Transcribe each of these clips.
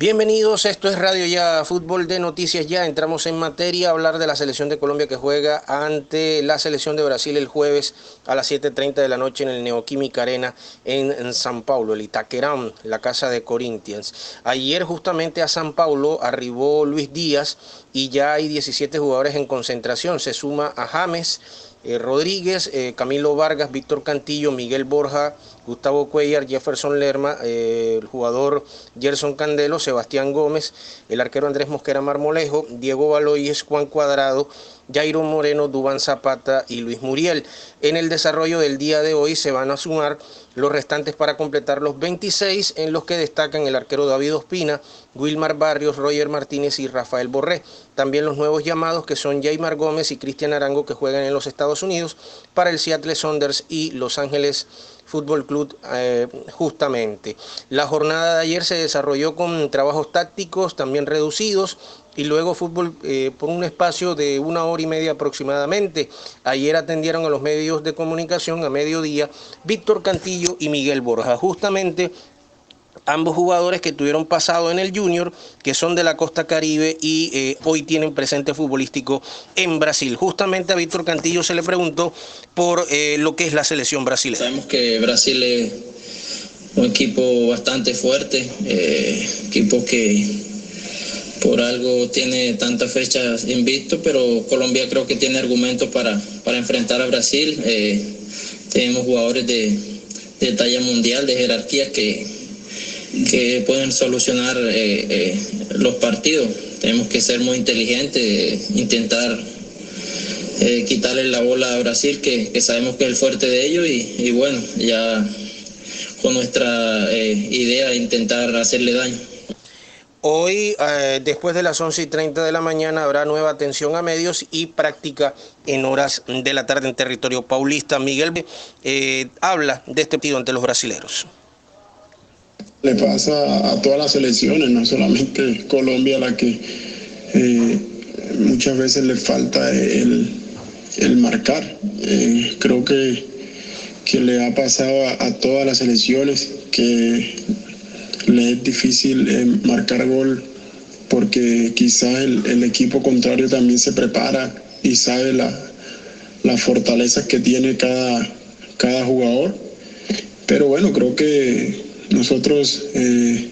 Bienvenidos, esto es Radio Ya, Fútbol de Noticias Ya. Entramos en materia a hablar de la selección de Colombia que juega ante la selección de Brasil el jueves a las 7.30 de la noche en el Neoquímica Arena en, San Paulo, el Itaquerán, la casa de Corinthians. Ayer justamente a San Paulo arribó Luis Díaz y ya hay 17 jugadores en concentración. Se suma a James. Eh, Rodríguez, eh, Camilo Vargas, Víctor Cantillo, Miguel Borja, Gustavo Cuellar, Jefferson Lerma, eh, el jugador Gerson Candelo, Sebastián Gómez, el arquero Andrés Mosquera Marmolejo, Diego Baloyes, Juan Cuadrado, Jairo Moreno, Dubán Zapata y Luis Muriel. En el desarrollo del día de hoy se van a sumar los restantes para completar los 26 en los que destacan el arquero David Ospina, Wilmar Barrios, Roger Martínez y Rafael Borré. También los nuevos llamados que son Jaymar Gómez y Cristian Arango que juegan en los Estados Unidos para el Seattle Saunders y Los Ángeles Fútbol Club eh, justamente. La jornada de ayer se desarrolló con trabajos tácticos también reducidos y luego fútbol eh, por un espacio de una hora y media aproximadamente. Ayer atendieron a los medios de comunicación a mediodía Víctor Cantillo y Miguel Borja. Justamente ambos jugadores que tuvieron pasado en el Junior, que son de la costa caribe y eh, hoy tienen presente futbolístico en Brasil. Justamente a Víctor Cantillo se le preguntó por eh, lo que es la selección brasileña. Sabemos que Brasil es un equipo bastante fuerte, equipo que por algo tiene tantas fechas invicto, pero Colombia creo que tiene argumentos para, para enfrentar a Brasil. tenemos jugadores de, de talla mundial, de jerarquías que que pueden solucionar eh, eh, los partidos. Tenemos que ser muy inteligentes, intentar eh, quitarle la bola a Brasil, que, sabemos que es el fuerte de ellos, y, bueno, ya con nuestra idea intentar hacerle daño. Hoy, después de las 11 y 30 de la mañana, habrá nueva atención a medios y práctica en horas de la tarde en territorio paulista. Miguel habla de este partido ante los brasileros le pasa a todas las selecciones, no solamente Colombia, la que eh, muchas veces le falta el, marcar. Eh, creo que, que, le ha pasado a, todas las selecciones que le es difícil eh, marcar gol porque quizás el, equipo contrario también se prepara y sabe la, las fortalezas que tiene cada, cada jugador. Pero bueno, creo que nosotros, eh,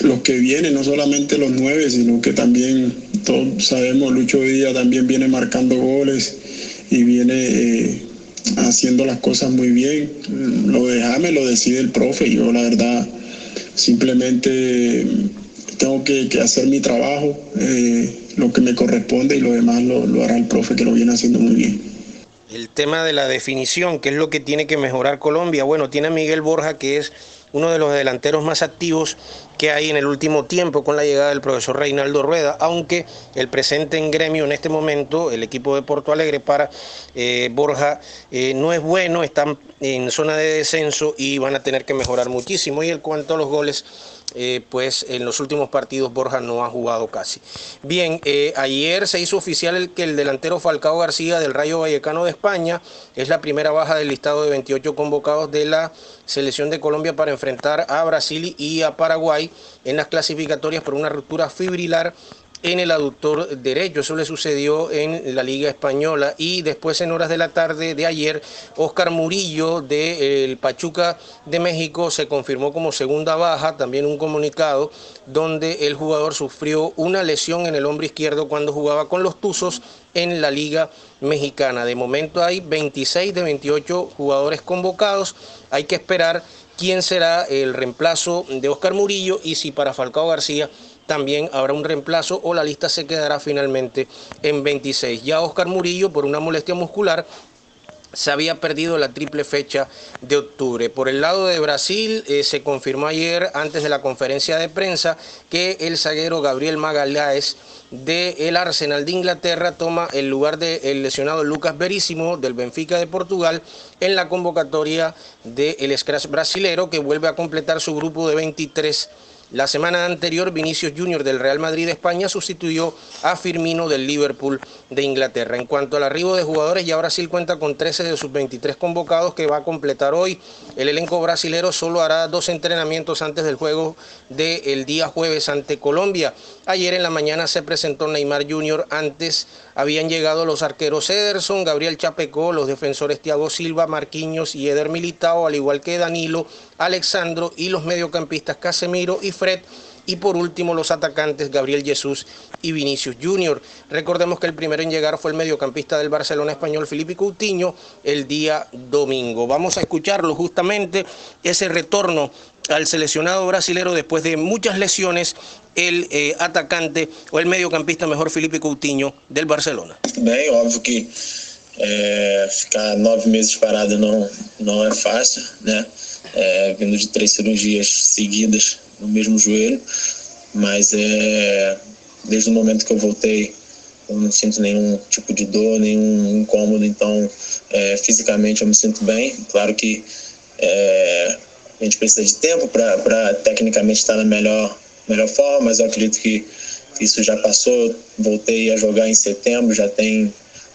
los que vienen, no solamente los nueve, sino que también todos sabemos, Lucho Díaz también viene marcando goles y viene eh, haciendo las cosas muy bien. Lo de lo decide el profe. Yo la verdad simplemente tengo que, hacer mi trabajo, eh, lo que me corresponde y lo demás lo, lo hará el profe que lo viene haciendo muy bien. El tema de la definición, que es lo que tiene que mejorar Colombia. Bueno, tiene a Miguel Borja, que es uno de los delanteros más activos que hay en el último tiempo con la llegada del profesor Reinaldo Rueda, aunque el presente en gremio en este momento, el equipo de Porto Alegre para eh, Borja eh, no es bueno, están en zona de descenso y van a tener que mejorar muchísimo. Y en cuanto a los goles, eh, pues en los últimos partidos Borja no ha jugado casi. Bien, ayer se hizo oficial que el delantero Falcao García del Rayo Vallecano de España es la primera baja del listado de 28 convocados de la selección de Colombia para enfrentar a Brasil y a Paraguay en las clasificatorias por una ruptura fibrilar en el aductor derecho. Eso le sucedió en la Liga Española. Y después, en horas de la tarde de ayer, Oscar Murillo del Pachuca de México se confirmó como segunda baja. También un comunicado donde el jugador sufrió una lesión en el hombro izquierdo cuando jugaba con los Tuzos en la Liga Mexicana. De momento hay 26 de 28 jugadores convocados. Hay que esperar quién será el reemplazo de Oscar Murillo y si para Falcao García también habrá un reemplazo o la lista se quedará finalmente en 26. Ya Oscar Murillo, por una molestia muscular, se había perdido la triple fecha de octubre. Por el lado de Brasil, eh, se confirmó ayer, antes de la conferencia de prensa, que el zaguero Gabriel Magaláes del Arsenal de Inglaterra toma el lugar del lesionado Lucas Verísimo del Benfica de Portugal en la convocatoria del Scratch brasilero que vuelve a completar su grupo de 23 La semana anterior, Vinicius Junior del Real Madrid de España sustituyó a Firmino del Liverpool de Inglaterra. En cuanto al arribo de jugadores, ya Brasil cuenta con 13 de sus 23 convocados que va a completar hoy. El elenco brasilero solo hará dos entrenamientos antes del juego del día jueves ante Colombia. Ayer en la mañana se presentó Neymar Junior. Antes habían llegado los arqueros Ederson, Gabriel Chapecó, los defensores Thiago Silva, Marquinhos y Eder Militao, al igual que Danilo, Alexandro y los mediocampistas Casemiro y Fred y por último los atacantes Gabriel Jesús y Vinicius Junior. Recordemos que el primero en llegar fue el mediocampista del Barcelona español Felipe Coutinho el día domingo. Vamos a escucharlo justamente ese retorno al seleccionado brasilero después de muchas lesiones el eh, atacante o el mediocampista mejor Felipe Coutinho del Barcelona. Bem, óbvio que é, ficar nove meses parado não, não é fácil, né? É, vindo de três cirurgias seguidas no mesmo joelho, mas é, desde o momento que eu voltei eu não sinto nenhum tipo de dor, nenhum incômodo, então é, fisicamente eu me sinto bem. Claro que é, a gente precisa de tempo para tecnicamente estar na melhor, melhor forma, mas eu acredito que isso já passou. Voltei a jogar em setembro, já tem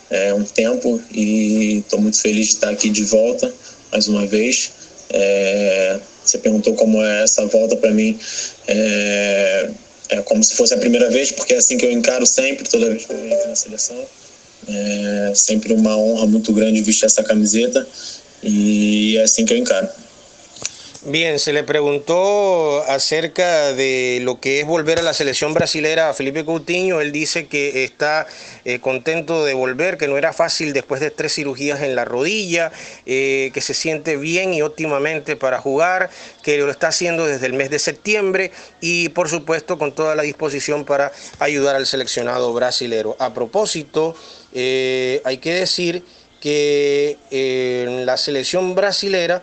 é, um tempo e estou muito feliz de estar aqui de volta mais uma vez. É, você perguntou como é essa volta para mim. É, é, como se fosse a primeira vez, porque é assim que eu encaro sempre, toda vez que eu entro na seleção. É sempre uma honra muito grande vestir essa camiseta e é assim que eu encaro. Bien, se le preguntó acerca de lo que es volver a la selección brasilera a Felipe Coutinho. Él dice que está eh, contento de volver, que no era fácil después de tres cirugías en la rodilla, eh, que se siente bien y óptimamente para jugar, que lo está haciendo desde el mes de septiembre y por supuesto con toda la disposición para ayudar al seleccionado brasilero. A propósito, eh, hay que decir que en la selección brasilera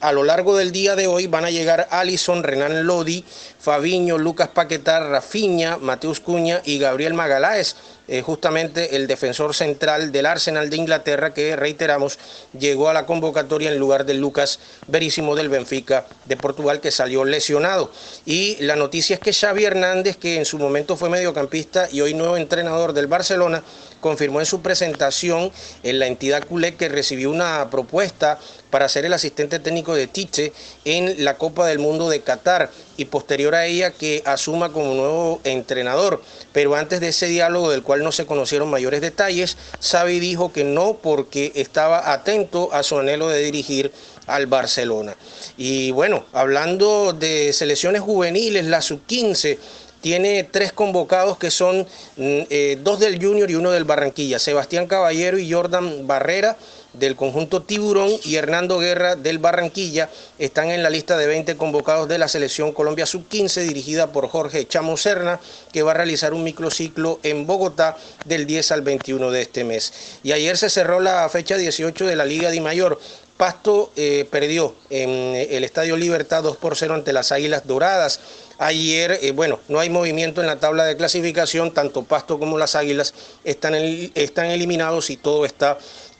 a lo largo del día de hoy van a llegar Alison, Renan Lodi, Fabiño, Lucas Paquetar, Rafiña, Mateus Cuña y Gabriel Magaláes, eh, justamente el defensor central del Arsenal de Inglaterra que, reiteramos, llegó a la convocatoria en lugar de Lucas Verísimo del Benfica de Portugal que salió lesionado. Y la noticia es que Xavi Hernández, que en su momento fue mediocampista y hoy nuevo entrenador del Barcelona, confirmó en su presentación en la entidad culé que recibió una propuesta para ser el asistente técnico de Tiche en la Copa del Mundo de Qatar y posterior a ella que asuma como nuevo entrenador. Pero antes de ese diálogo del cual no se conocieron mayores detalles, Xavi dijo que no porque estaba atento a su anhelo de dirigir al Barcelona. Y bueno, hablando de selecciones juveniles, la sub-15 tiene tres convocados que son mm, eh, dos del Junior y uno del Barranquilla, Sebastián Caballero y Jordan Barrera del conjunto Tiburón y Hernando Guerra del Barranquilla están en la lista de 20 convocados de la selección Colombia Sub-15 dirigida por Jorge Chamo Serna que va a realizar un microciclo en Bogotá del 10 al 21 de este mes. Y ayer se cerró la fecha 18 de la Liga de Mayor. Pasto eh, perdió en el Estadio Libertad 2 por 0 ante las Águilas Doradas. Ayer, eh, bueno, no hay movimiento en la tabla de clasificación, tanto Pasto como las Águilas están, están eliminados y todo está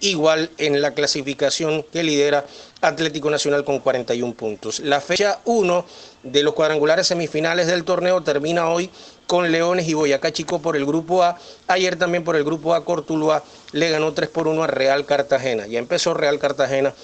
igual en la clasificación que lidera Atlético Nacional con 41 puntos. La fecha 1 de los cuadrangulares semifinales del torneo termina hoy con Leones y Boyacá Chico por el grupo A. Ayer también por el grupo A Cortuluá le ganó 3 por 1 a Real Cartagena. Ya empezó Real Cartagena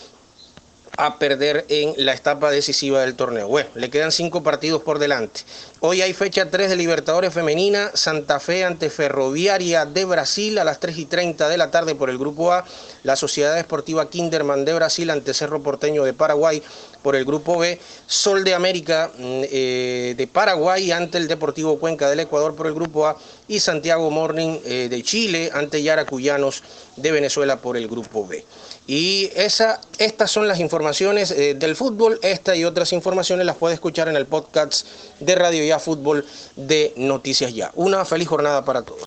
a perder en la etapa decisiva del torneo. Bueno, le quedan cinco partidos por delante. Hoy hay fecha 3 de Libertadores Femenina, Santa Fe ante Ferroviaria de Brasil a las 3 y 30 de la tarde por el Grupo A, la Sociedad Deportiva Kinderman de Brasil ante Cerro Porteño de Paraguay por el Grupo B, Sol de América mm, eh, de Paraguay ante el Deportivo Cuenca del Ecuador por el Grupo A y Santiago Morning eh, de Chile ante Yaracuyanos de Venezuela por el Grupo B. Y estas son las informaciones eh, del fútbol. Esta y otras informaciones las puede escuchar en el podcast de Radio Ya Fútbol de Noticias Ya. Una feliz jornada para todos.